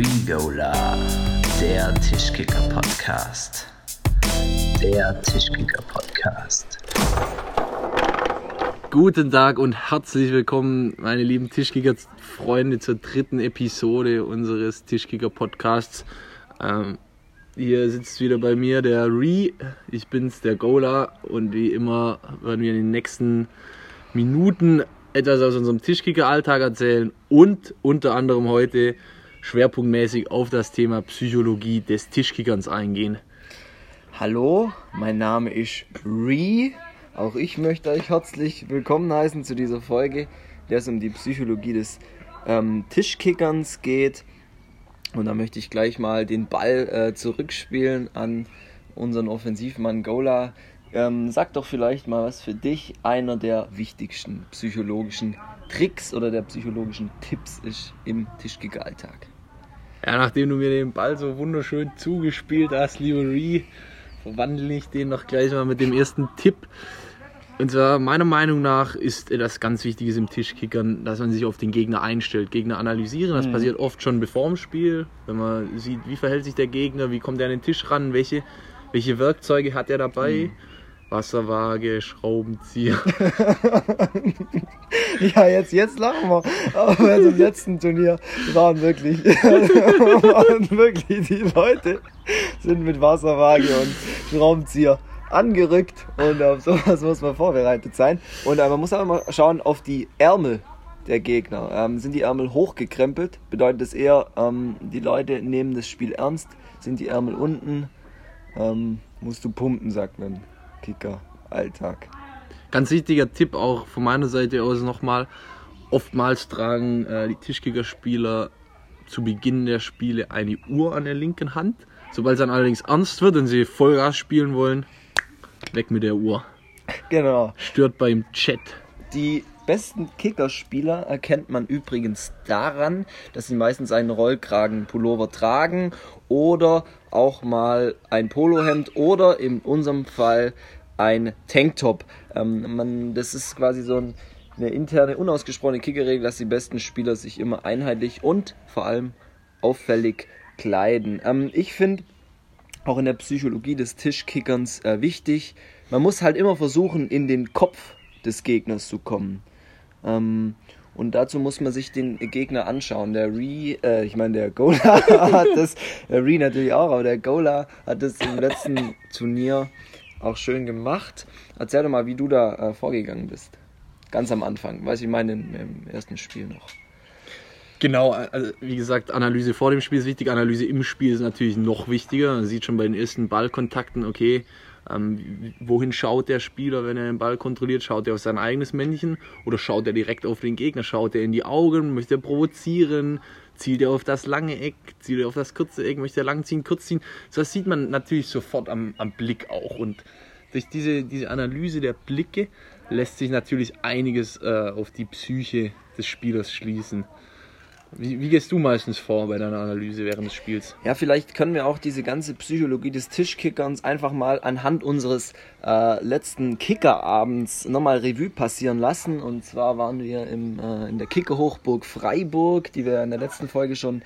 Regola, der Tischkicker-Podcast. Der Tischkicker-Podcast. Guten Tag und herzlich willkommen, meine lieben Tischkicker-Freunde, zur dritten Episode unseres Tischkicker-Podcasts. Ähm, hier sitzt wieder bei mir der Re, ich bin's, der Gola, und wie immer werden wir in den nächsten Minuten etwas aus unserem Tischkicker-Alltag erzählen und unter anderem heute schwerpunktmäßig auf das Thema Psychologie des Tischkickerns eingehen. Hallo, mein Name ist Re. Auch ich möchte euch herzlich willkommen heißen zu dieser Folge, der es um die Psychologie des ähm, Tischkickerns geht. Und da möchte ich gleich mal den Ball äh, zurückspielen an unseren Offensivmann Gola. Ähm, sag doch vielleicht mal, was für dich einer der wichtigsten psychologischen Tricks oder der psychologischen Tipps ist im Tischkicker-Alltag. Ja, nachdem du mir den Ball so wunderschön zugespielt hast, liebe Ree, verwandle ich den noch gleich mal mit dem ersten Tipp. Und zwar meiner Meinung nach ist das ganz Wichtige im Tischkickern, dass man sich auf den Gegner einstellt, Gegner analysieren. Das mhm. passiert oft schon bevor dem Spiel, wenn man sieht, wie verhält sich der Gegner, wie kommt er an den Tisch ran, welche, welche Werkzeuge hat er dabei. Mhm. Wasserwaage, Schraubenzieher. ja, jetzt, jetzt lachen wir. Aber bei dem letzten Turnier waren wirklich, waren wirklich die Leute sind mit Wasserwaage und Schraubenzieher angerückt und auf sowas muss man vorbereitet sein. Und äh, man muss auch immer schauen auf die Ärmel der Gegner. Ähm, sind die Ärmel hochgekrempelt, bedeutet das eher, ähm, die Leute nehmen das Spiel ernst. Sind die Ärmel unten, ähm, musst du pumpen, sagt man. Kicker-Alltag. Ganz wichtiger Tipp auch von meiner Seite aus nochmal. Oftmals tragen äh, die Tischkicker-Spieler zu Beginn der Spiele eine Uhr an der linken Hand. Sobald es dann allerdings ernst wird und sie Vollgas spielen wollen, weg mit der Uhr. Genau. Stört beim Chat. Die besten Kickerspieler erkennt man übrigens daran, dass sie meistens einen Rollkragenpullover tragen oder auch mal ein Polohemd oder in unserem Fall ein Tanktop. Ähm, man, das ist quasi so ein, eine interne, unausgesprochene Kickerregel, dass die besten Spieler sich immer einheitlich und vor allem auffällig kleiden. Ähm, ich finde auch in der Psychologie des Tischkickerns äh, wichtig, man muss halt immer versuchen, in den Kopf des Gegners zu kommen. Ähm, und dazu muss man sich den Gegner anschauen. Der Re, äh, ich meine, der Gola hat das, der Re natürlich auch, aber der Gola hat das im letzten Turnier auch schön gemacht. Erzähl doch mal, wie du da äh, vorgegangen bist. Ganz am Anfang, weiß ich meine, im, im ersten Spiel noch. Genau, also wie gesagt, Analyse vor dem Spiel ist wichtig, Analyse im Spiel ist natürlich noch wichtiger. Man sieht schon bei den ersten Ballkontakten, okay, ähm, wohin schaut der Spieler, wenn er den Ball kontrolliert? Schaut er auf sein eigenes Männchen oder schaut er direkt auf den Gegner? Schaut er in die Augen? Möchte er provozieren? Zielt er auf das lange Eck? Zielt er auf das kurze Eck? Möchte er lang ziehen, kurz ziehen? So, das sieht man natürlich sofort am, am Blick auch. Und durch diese, diese Analyse der Blicke lässt sich natürlich einiges äh, auf die Psyche des Spielers schließen. Wie, wie, gehst du meistens vor bei deiner Analyse während des Spiels? Ja, vielleicht können wir auch diese ganze Psychologie des Tischkickerns einfach mal anhand unseres äh, letzten Kickerabends nochmal Revue passieren lassen. Und zwar waren wir im, äh, in der Kickerhochburg Freiburg, die wir in der letzten Folge schon,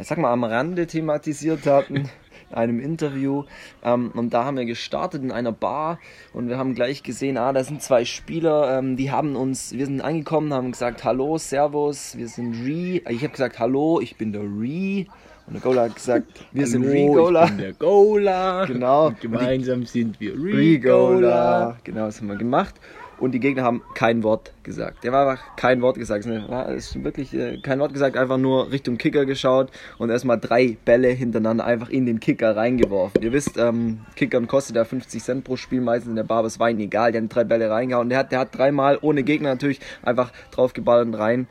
ich sag mal, am Rande thematisiert hatten. Einem Interview. Ähm, und da haben wir gestartet in einer Bar und wir haben gleich gesehen, ah, da sind zwei Spieler, ähm, die haben uns, wir sind angekommen, haben gesagt, hallo, servus, wir sind Re. Ich habe gesagt, hallo, ich bin der Re. Und der Gola hat gesagt, wir Hallo, sind Re-Gola. Ich bin der Gola. Genau. Und gemeinsam sind wir Re-Gola. Genau, das haben wir gemacht und die Gegner haben kein Wort gesagt. Der war einfach kein Wort gesagt. Es ist wirklich äh, kein Wort gesagt, einfach nur Richtung Kicker geschaut und erstmal drei Bälle hintereinander einfach in den Kicker reingeworfen. Ihr wisst, ähm, Kickern kostet ja 50 Cent pro Spiel, meistens in der Bar, es war ihnen egal. Die haben drei Bälle reingehauen. Der hat, der hat dreimal ohne Gegner natürlich einfach draufgeballert und rein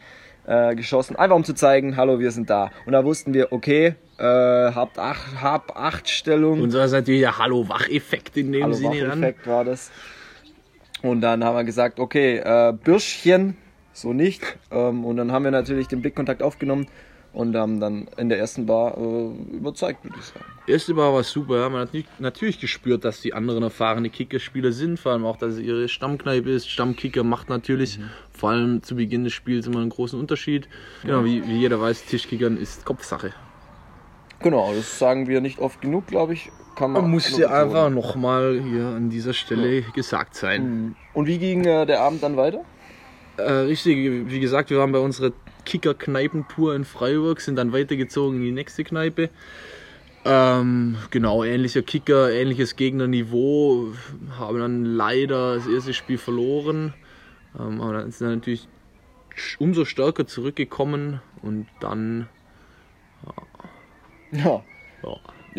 äh, geschossen, einfach um zu zeigen, hallo, wir sind da. Und da wussten wir, okay, äh, habt acht, hab acht Stellung. Und so ist natürlich der Hallo-Wach-Effekt in dem Hallo Sinne dann. Wach-Effekt war das. Und dann haben wir gesagt, okay, äh, Bürschchen, so nicht. Ähm, und dann haben wir natürlich den Blickkontakt aufgenommen und haben dann in der ersten Bar äh, überzeugt, würde ich sagen. Erste Bar war super, ja. man hat nicht, natürlich gespürt, dass die anderen erfahrene Kickerspieler sind, vor allem auch, dass es ihre Stammkneipe ist. Stammkicker macht natürlich mhm. vor allem zu Beginn des Spiels immer einen großen Unterschied. Genau, wie, wie jeder weiß, Tischkickern ist Kopfsache. Genau, das sagen wir nicht oft genug, glaube ich. Kann man Muss ja einfach nochmal hier an dieser Stelle gesagt sein. Mhm. Und wie ging äh, der Abend dann weiter? Äh, richtig, wie gesagt, wir waren bei unserer Kicker-Kneipentour in Freiburg, sind dann weitergezogen in die nächste Kneipe. Ähm, genau, ähnlicher Kicker, ähnliches Gegnerniveau, haben dann leider das erste Spiel verloren, ähm, aber dann sind dann natürlich umso stärker zurückgekommen und dann, Ja. ja, Ja,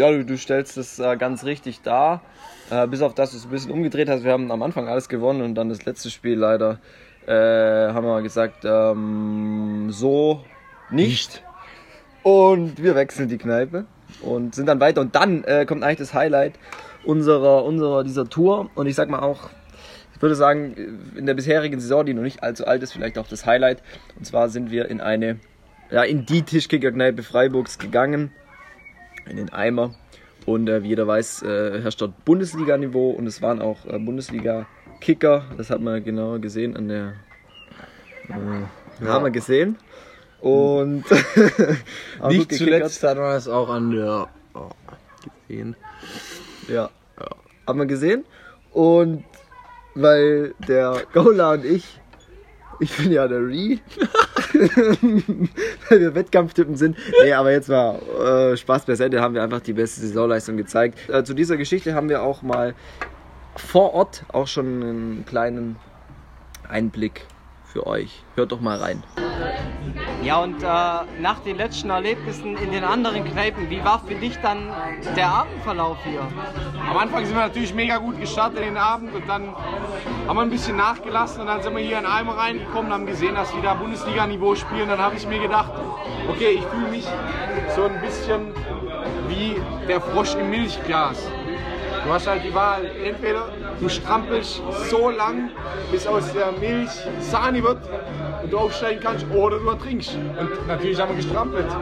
du, du stellst es äh, ganz richtig dar. Äh, bis auf das du es ein bisschen umgedreht hast. Wir haben am Anfang alles gewonnen und dann das letzte Spiel leider äh, haben wir gesagt, ähm, so nicht. Und wir wechseln die Kneipe und sind dann weiter. Und dann äh, kommt eigentlich das Highlight unserer, unserer dieser Tour. Und ich sag mal auch, ich würde sagen, in der bisherigen Saison, die noch nicht allzu alt ist, vielleicht auch das Highlight. Und zwar sind wir in eine, ja, in die Tischkicker-Kneipe Freiburgs gegangen in den Eimer. Und äh, wie jeder weiß, äh, herrscht dort Bundesliga-Niveau und es waren auch äh, Bundesliga-Kicker. Das hat man genauer gesehen an der. Äh, Haben wir gesehen. Und nicht zuletzt hat man es auch an der, oh, gesehen. Ja. Haben wir gesehen. Und weil der Gola und ich, ich bin ja der Re, weil wir Wettkampftypen sind. Nee, aber jetzt mal äh, Spaß beiseite, haben wir einfach die beste Saisonleistung gezeigt. Äh, zu dieser Geschichte haben wir auch mal vor Ort auch schon einen kleinen Einblick für euch. Hört doch mal rein. Ja, und äh, nach den letzten Erlebnissen in den anderen Kneipen, wie war für dich dann der Abendverlauf hier? Am Anfang sind wir natürlich mega gut gestartet in den Abend und dann haben wir ein bisschen nachgelassen und dann sind wir hier in Eimer reingekommen und haben gesehen, dass wir da Bundesliga-Niveau spielen. Dann habe ich mir gedacht, okay, ich fühle mich so ein bisschen wie der Frosch im Milchglas. Du hast halt die Wahl, entweder du strampelst so lang, bis aus der Milch Sahne wird und du aufsteigen kannst, oder du ertrinkst. Und natürlich haben wir gestrampelt.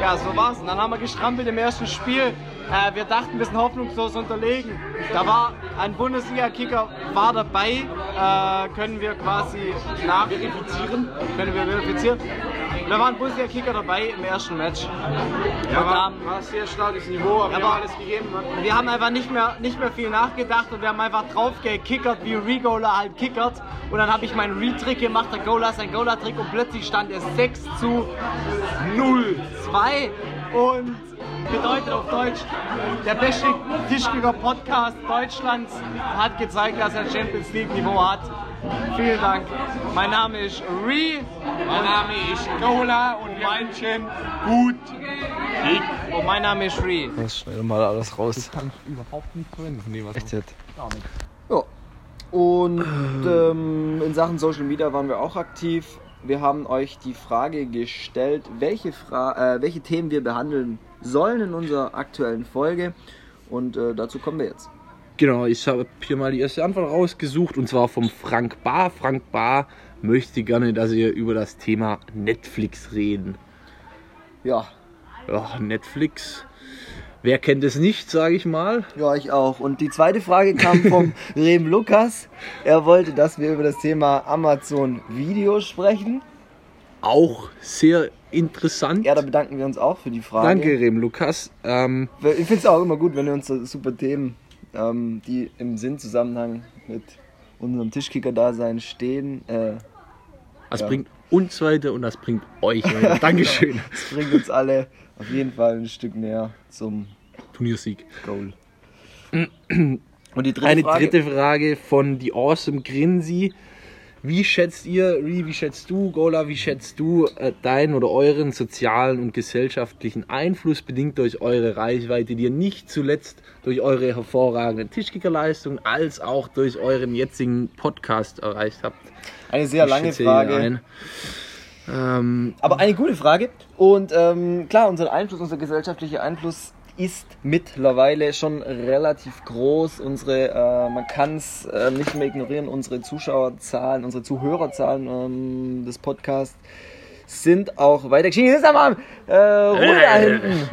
Ja, so war's. Und dann haben wir gestrampelt im ersten Spiel. Äh, wir dachten, wir sind hoffnungslos unterlegen. Da war ein Bundesliga-Kicker war dabei. Äh, können wir quasi nachverifizieren. Können wir verifizieren. Da war ein Bundesliga-Kicker dabei im ersten Match. Ja, war, war ein sehr starkes Niveau, aber wir aber- haben alles gegeben. Ne? Wir haben einfach nicht mehr, nicht mehr viel nachgedacht und wir haben einfach drauf gekickert, wie Regola halt kickert. Und dann habe ich meinen Re-Trick gemacht, der Gola sein Gola-Trick und plötzlich stand es 6 zu 0, 2 und bedeutet auf Deutsch, der beste Tischkicker-Podcast Deutschlands hat gezeigt, dass er Champions League-Niveau hat. Vielen Dank. Mein Name ist Re. Mein Name ist Cola und wir wünschen gut Kick. Und mein Name ist Re. Das schnell mal alles raus. Kann ich überhaupt nicht verwenden von dem, was Echt jetzt? Ja. Und ähm, in Sachen Social Media waren wir auch aktiv. Wir haben euch die Frage gestellt, welche, Fra äh, welche Themen wir behandeln sollen in unserer aktuellen Folge. Und äh, dazu kommen wir jetzt. Genau, ich habe hier mal die erste Antwort rausgesucht und zwar vom Frank Bar. Frank Bar möchte gerne, dass wir über das Thema Netflix reden. Ja, Ja, Netflix. Wer kennt es nicht, sage ich mal. ja, ich auch. Und die zweite Frage kam vom Rem Lukas. Er wollte, dass wir über das Thema Amazon Video sprechen. Auch sehr interessant. Ja, da bedanken wir uns auch für die Frage. Danke, Rem Lukas. Ähm, Ich finde es auch immer gut, wenn ihr uns so super Themen, ähm, die im Sinnzusammenhang mit unserem Tischkicker-Dasein stehen, äh, das Ja. bringt uns weiter und das bringt euch weiter. Dankeschön. das bringt uns alle auf jeden Fall ein Stück näher zum Turniersieg. Goal. Und die dritte Eine Frage. dritte Frage von die Awesome Grinsi. Wie schätzt ihr, Ri, wie schätzt du, Gola, wie schätzt du äh, deinen oder euren sozialen und gesellschaftlichen Einfluss bedingt durch eure Reichweite, die ihr nicht zuletzt durch eure hervorragende Tischkickerleistung als auch durch euren jetzigen Podcast erreicht habt? Eine sehr Ich lange Frage. ein. Ähm, Aber eine gute Frage. Und ähm, klar, unser Einfluss, unser gesellschaftlicher Einfluss ist mittlerweile schon relativ groß. Unsere, äh, man kann es äh, nicht mehr ignorieren, unsere Zuschauerzahlen, unsere Zuhörerzahlen ähm, des Podcasts sind auch weiter gestiegen. Ist aber äh, Ruhe da hinten.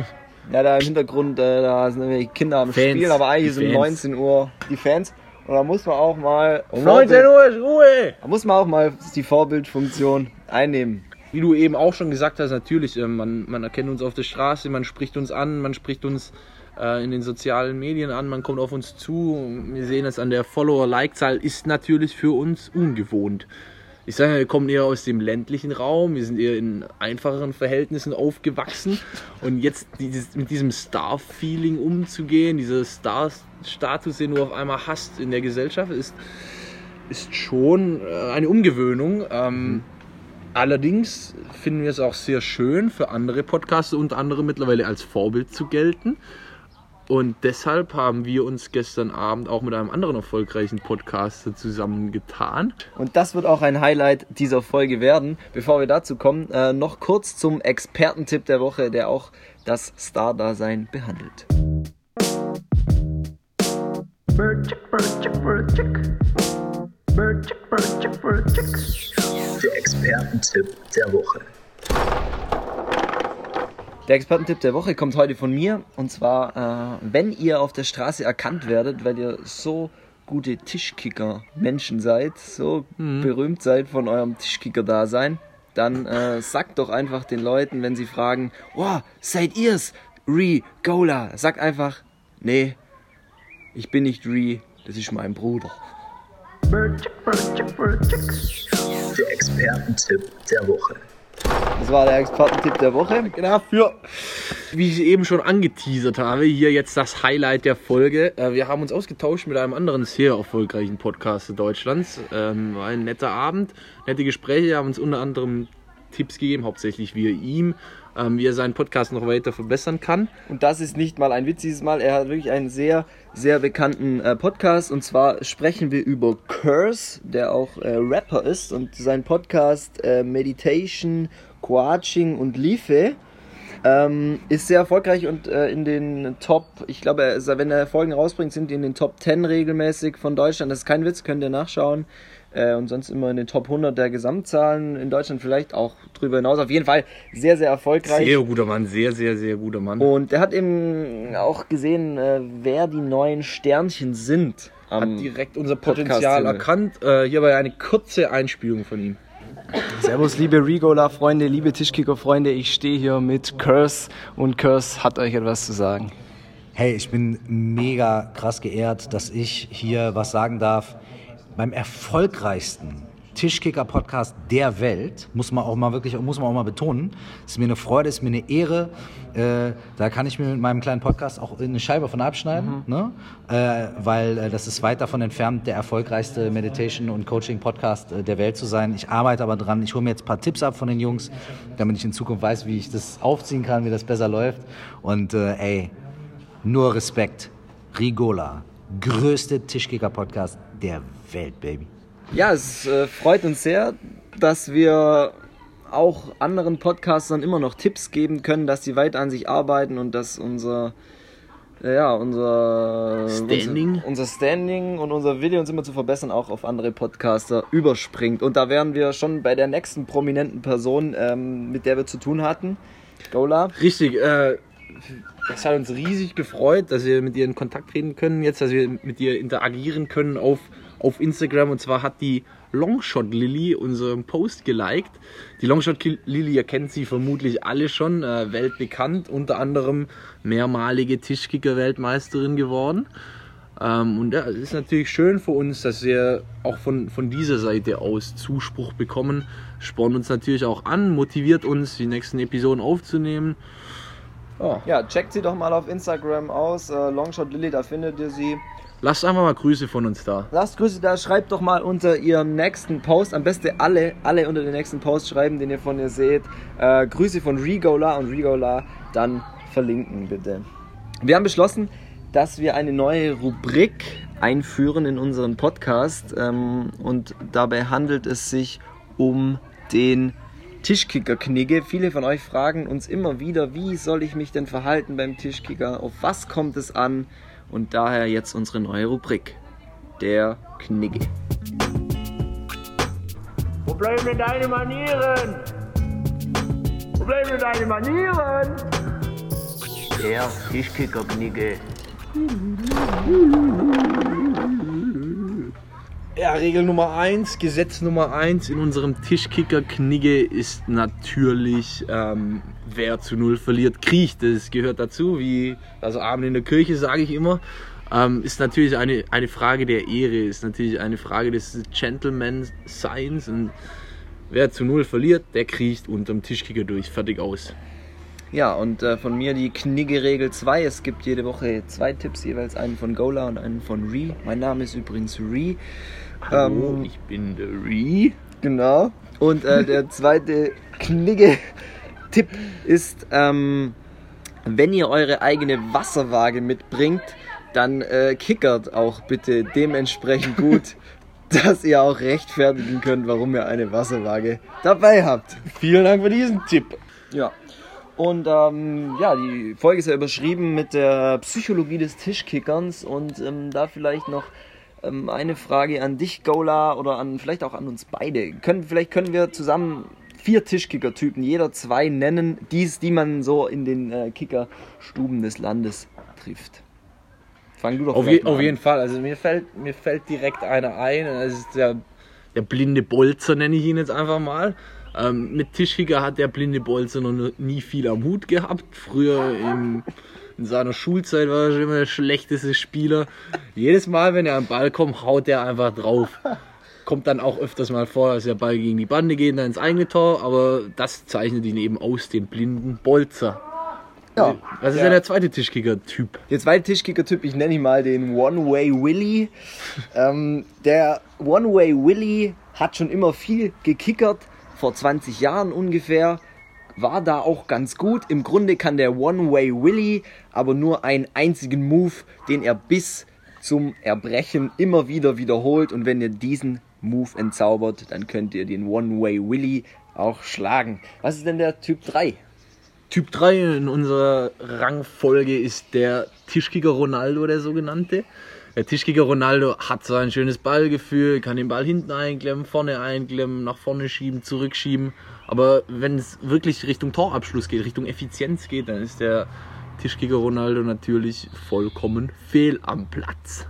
Ja, da im Hintergrund, äh, da sind irgendwelche Kinder am Fans, Spielen, aber eigentlich sind Fans. 19 Uhr die Fans. Und da muss man auch mal. Um 19 Uhr ist Ruhe! Da muss man auch mal die Vorbildfunktion einnehmen. Wie du eben auch schon gesagt hast, natürlich, äh, man, man erkennt uns auf der Straße, man spricht uns an, man spricht uns äh, in den sozialen Medien an, man kommt auf uns zu. Wir sehen es an der Follower-Like-Zahl, ist natürlich für uns ungewohnt. Ich sage, ja, wir kommen eher aus dem ländlichen Raum, wir sind eher in einfacheren Verhältnissen aufgewachsen und jetzt dieses, mit diesem Star-Feeling umzugehen, dieser Star-Status, den du auf einmal hast in der Gesellschaft, ist, ist schon äh, eine Umgewöhnung. Ähm, allerdings finden wir es auch sehr schön, für andere Podcasts unter anderem mittlerweile als Vorbild zu gelten. Und deshalb haben wir uns gestern Abend auch mit einem anderen erfolgreichen Podcaster zusammengetan. Und das wird auch ein Highlight dieser Folge werden. Bevor wir dazu kommen, äh, noch kurz zum Expertentipp der Woche, der auch das Star-Dasein behandelt. Der Expertentipp der Woche. Der Expertentipp der Woche kommt heute von mir. Und zwar, äh, wenn ihr auf der Straße erkannt werdet, weil ihr so gute Tischkicker-Menschen seid, so berühmt seid von eurem Tischkicker-Dasein, dann äh, sagt doch einfach den Leuten, wenn sie fragen, oh, seid ihr's? Re, Gola. Sagt einfach, nee, ich bin nicht Re, das ist mein Bruder. Der Expertentipp der Woche. Das war der Expertentipp der Woche. Genau, für, wie ich eben schon angeteasert habe, hier jetzt das Highlight der Folge. Äh, Wir haben uns ausgetauscht mit einem anderen sehr erfolgreichen Podcaster Deutschlands. Ähm, War ein netter Abend, nette Gespräche, haben uns unter anderem Tipps gegeben, hauptsächlich wir ihm, ähm, wie er seinen Podcast noch weiter verbessern kann. Und das ist nicht mal ein Witz dieses Mal. Er hat wirklich einen sehr, sehr bekannten äh, Podcast. Und zwar sprechen wir über Curse, der auch äh, Rapper ist. Und sein Podcast äh, Meditation, Coaching und Liefe ähm, ist sehr erfolgreich und äh, in den Top, ich glaube, wenn er Folgen rausbringt, sind die in den Top 10 regelmäßig von Deutschland. Das ist kein Witz, könnt ihr nachschauen. Äh, und sonst immer in den Top 100 der Gesamtzahlen in Deutschland, vielleicht auch drüber hinaus. Auf jeden Fall sehr, sehr erfolgreich. Sehr guter Mann, sehr, sehr, sehr guter Mann. Und er hat eben auch gesehen, äh, wer die neuen Sternchen sind. Hat direkt unser Potenzial erkannt. Äh, hierbei eine kurze Einspielung von ihm. Servus, liebe Regola-Freunde, liebe Tischkicker-Freunde. Ich stehe hier mit Curse und Curse hat euch etwas zu sagen. Hey, ich bin mega krass geehrt, dass ich hier was sagen darf. Beim erfolgreichsten Tischkicker-Podcast der Welt, muss man auch mal wirklich, muss man auch mal betonen, ist mir eine Freude, ist mir eine Ehre. Äh, da kann ich mir mit meinem kleinen Podcast auch eine Scheibe von abschneiden, ne? äh, weil äh, das ist weit davon entfernt, der erfolgreichste Meditation- und Coaching-Podcast äh, der Welt zu sein. Ich arbeite aber dran, ich hole mir jetzt ein paar Tipps ab von den Jungs, damit ich in Zukunft weiß, wie ich das aufziehen kann, wie das besser läuft. Und äh, ey, nur Respekt. Rigola, größte Tischkicker-Podcast der Welt, Baby. Ja, es äh, freut uns sehr, dass wir auch anderen Podcastern immer noch Tipps geben können, dass sie weiter an sich arbeiten und dass unser äh, ja, unser Standing. unser, unser Standing und unser Wille uns immer zu verbessern auch auf andere Podcaster überspringt. Und da wären wir schon bei der nächsten prominenten Person, ähm, mit der wir zu tun hatten. Gola. Richtig, äh, es hat uns riesig gefreut, dass wir mit ihr in Kontakt treten können, jetzt, dass wir mit ihr interagieren können auf, auf Instagram. Und zwar hat die Longshot Lilly unseren Post geliked. Die Longshot Lilly, ihr kennt sie vermutlich alle schon, äh, weltbekannt, unter anderem mehrmalige Tischkicker-Weltmeisterin geworden. Ähm, und ja, es ist natürlich schön für uns, dass wir auch von, von dieser Seite aus Zuspruch bekommen. Spornt uns natürlich auch an, motiviert uns, die nächsten Episoden aufzunehmen. Ja, checkt sie doch mal auf Instagram aus. Äh, Longshot Lilly, da findet ihr sie. Lasst einfach mal Grüße von uns da. Lasst Grüße da, schreibt doch mal unter ihren nächsten Post, am besten alle, alle unter den nächsten Post schreiben, den ihr von ihr seht. Äh, Grüße von Regola und Regola dann verlinken bitte. Wir haben beschlossen, dass wir eine neue Rubrik einführen in unseren Podcast ähm, und dabei handelt es sich um den Tischkicker-Knigge. Viele von euch fragen uns immer wieder, wie soll ich mich denn verhalten beim Tischkicker, auf was kommt es an und daher jetzt unsere neue Rubrik der Knigge. Wo bleiben denn deine Manieren? Wo bleiben denn deine Manieren? Der Tischkicker-Knigge. Regel Nummer 1, Gesetz Nummer 1 in unserem Tischkicker-Knigge ist natürlich, ähm, wer zu Null verliert, kriecht. Das gehört dazu, wie also Abend in der Kirche, sage ich immer. Ähm, ist natürlich eine, eine Frage der Ehre, ist natürlich eine Frage des Gentleman-Seins. Und wer zu Null verliert, der kriecht unterm Tischkicker durch. Fertig aus. Ja, und äh, von mir die Knigge-Regel 2. Es gibt jede Woche zwei Tipps, jeweils einen von Gola und einen von Ree. Mein Name ist übrigens Ree. Hallo, Ähm, ich bin der Ree. Genau. Und äh, der zweite Knigge-Tipp ist, ähm, wenn ihr eure eigene Wasserwaage mitbringt, dann äh, kickert auch bitte dementsprechend gut, dass ihr auch rechtfertigen könnt, warum ihr eine Wasserwaage dabei habt. Vielen Dank für diesen Tipp. Ja. Und ähm, ja, die Folge ist ja überschrieben mit der Psychologie des Tischkickerns und ähm, da vielleicht noch ähm, eine Frage an dich, Gola, oder an vielleicht auch an uns beide. Können, vielleicht können wir zusammen vier Tischkicker-Typen, jeder zwei nennen, dies, die man so in den äh, Kickerstuben des Landes trifft. Fang du doch Auf, je, auf jeden Fall. Also mir fällt, mir fällt direkt einer ein. Das ist der, der blinde Bolzer, nenne ich ihn jetzt einfach mal. Ähm, mit Tischkicker hat der blinde Bolzer noch nie viel am Hut gehabt. Früher im, in seiner Schulzeit war er schon immer der schlechteste Spieler. Jedes Mal, wenn er am Ball kommt, haut er einfach drauf. Kommt dann auch öfters mal vor, dass der Ball gegen die Bande geht und dann ins eigene Tor. Aber das zeichnet ihn eben aus, den blinden Bolzer. Ja. Was ist denn der zweite Tischkicker-Typ? Der zweite Tischkicker-Typ, ich nenne ihn mal den One-Way Willy. ähm, der One-Way Willy hat schon immer viel gekickert, vor 20 Jahren ungefähr. War da auch ganz gut. Im Grunde kann der One-Way Willy aber nur einen einzigen Move, den er bis zum Erbrechen immer wieder wiederholt. Und wenn ihr diesen Move entzaubert, dann könnt ihr den One-Way Willy auch schlagen. Was ist denn der Typ 3? Typ 3 in unserer Rangfolge ist der Tischkicker Ronaldo, der sogenannte. Der Tischkicker Ronaldo hat so ein schönes Ballgefühl, kann den Ball hinten einklemmen, vorne einklemmen, nach vorne schieben, zurückschieben. Aber wenn es wirklich Richtung Torabschluss geht, Richtung Effizienz geht, dann ist der Tischkicker Ronaldo natürlich vollkommen fehl am Platz.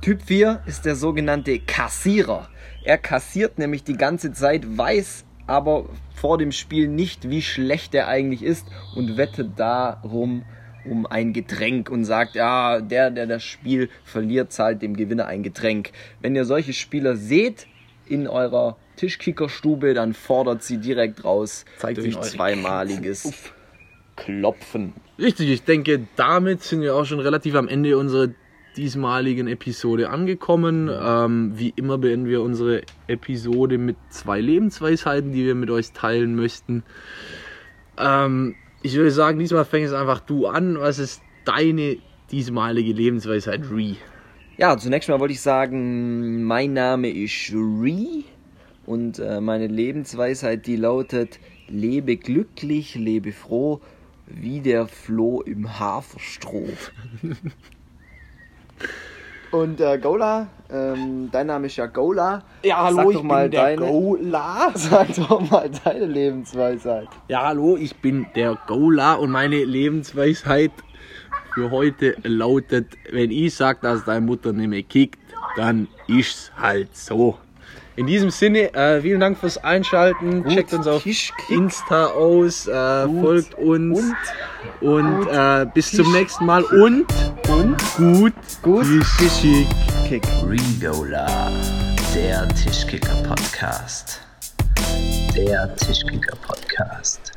Typ 4 ist der sogenannte Kassierer. Er kassiert nämlich die ganze Zeit, weiß aber vor dem Spiel nicht, wie schlecht er eigentlich ist und wettet darum um ein Getränk und sagt, ja, der, der das Spiel verliert, zahlt dem Gewinner ein Getränk. Wenn ihr solche Spieler seht in eurer Tischkickerstube, dann fordert sie direkt raus Zeigt durch zweimaliges Klopfen. Richtig, ich denke, damit sind wir auch schon relativ am Ende unserer diesmaligen Episode angekommen. Ähm, wie immer beenden wir unsere Episode mit zwei Lebensweisheiten, die wir mit euch teilen möchten. Ähm, ich würde sagen, diesmal fängst einfach du an. Was ist deine diesmalige Lebensweisheit, Ree? Ja, zunächst mal wollte ich sagen, mein Name ist Ree und äh, meine Lebensweisheit, die lautet, lebe glücklich, lebe froh, wie der Floh im Haferstroh. und äh, Gola, ähm, dein Name ist ja Gola. Ja, Sag doch mal deine, Gola. Sag doch mal deine Lebensweisheit. Ja, hallo, ich bin der Gola und meine Lebensweisheit für heute lautet, wenn ich sag, dass deine Mutter nicht mehr kickt, dann ist's halt so. In diesem Sinne, äh, vielen Dank fürs Einschalten. Gut, Checkt uns auf Tischkick. Insta aus, äh, Gut. folgt uns und, Gut. äh, bis zum nächsten Mal und, Und gut, Gut. Tischkick. Kick. Regola, der Tischkicker Podcast. Der Tischkicker Podcast.